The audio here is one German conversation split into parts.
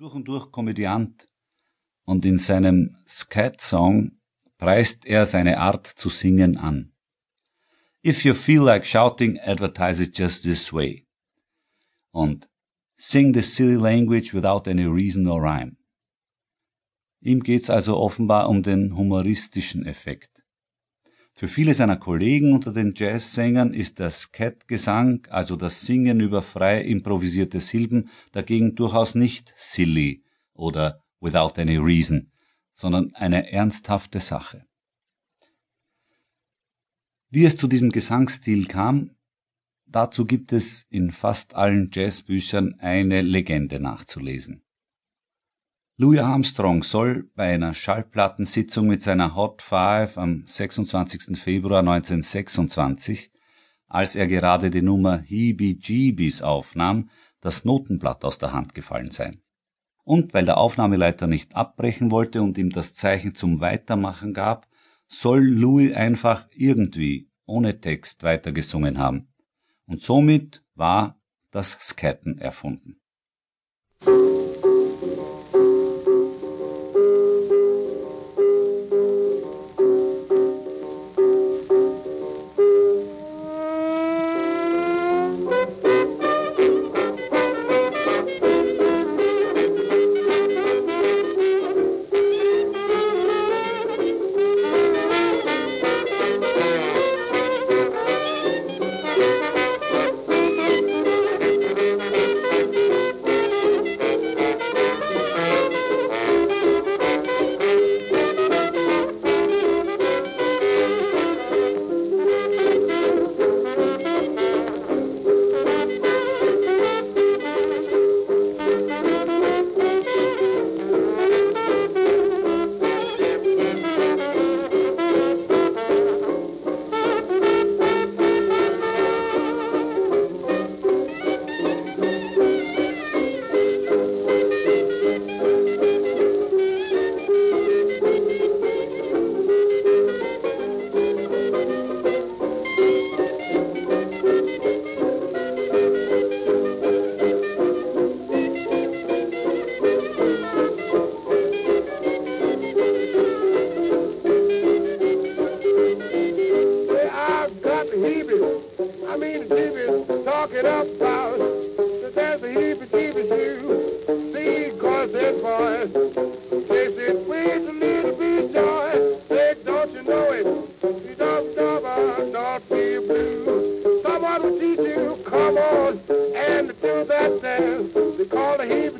durch und durch Komödiant und in seinem Scat-Song preist er seine Art zu singen an. If you feel like shouting, advertise it just this way. Und Sing the silly language without any reason or rhyme. Ihm geht's also offenbar um den humoristischen Effekt. Für viele seiner Kollegen unter den Jazzsängern ist der Scat-Gesang, also das Singen über frei improvisierte Silben, dagegen durchaus nicht silly oder without any reason, sondern eine ernsthafte Sache. Wie es zu diesem Gesangsstil kam, dazu gibt es in fast allen Jazzbüchern eine Legende nachzulesen. Louis Armstrong soll bei einer Schallplattensitzung mit seiner Hot Five am 26. Februar 1926, als er gerade die Nummer Heebie Jeebies aufnahm, das Notenblatt aus der Hand gefallen sein. Und weil der Aufnahmeleiter nicht abbrechen wollte und ihm das Zeichen zum Weitermachen gab, soll Louis einfach irgendwie ohne Text weitergesungen haben. Und somit war das Scatten erfunden. heebie-jeebies talking about. That there's a heebie-jeebies you see cause this boy. They said, wait a little bit, joy. Say, don't you know it? You don't stop, not be blue. Someone will teach you, come on, and do that dance. They call the heebie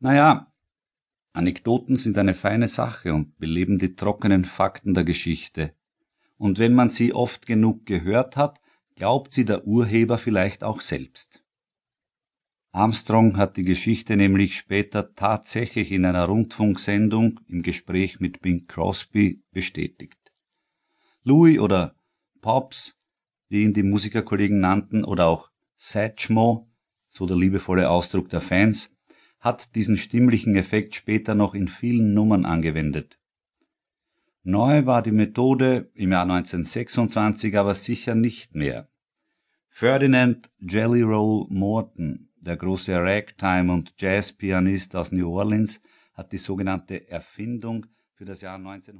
Naja, Anekdoten sind eine feine Sache und beleben die trockenen Fakten der Geschichte. Und wenn man sie oft genug gehört hat, glaubt sie der Urheber vielleicht auch selbst. Armstrong hat die Geschichte nämlich später tatsächlich in einer Rundfunksendung im Gespräch mit Bing Crosby bestätigt. Louis oder Pops, wie ihn die Musikerkollegen nannten, oder auch Satchmo, so der liebevolle Ausdruck der Fans, hat diesen stimmlichen Effekt später noch in vielen Nummern angewendet. Neu war die Methode im Jahr 1926 aber sicher nicht mehr. Ferdinand Jelly Roll Morton, der große Ragtime- und Jazzpianist aus New Orleans, hat die sogenannte Erfindung für das Jahr 1900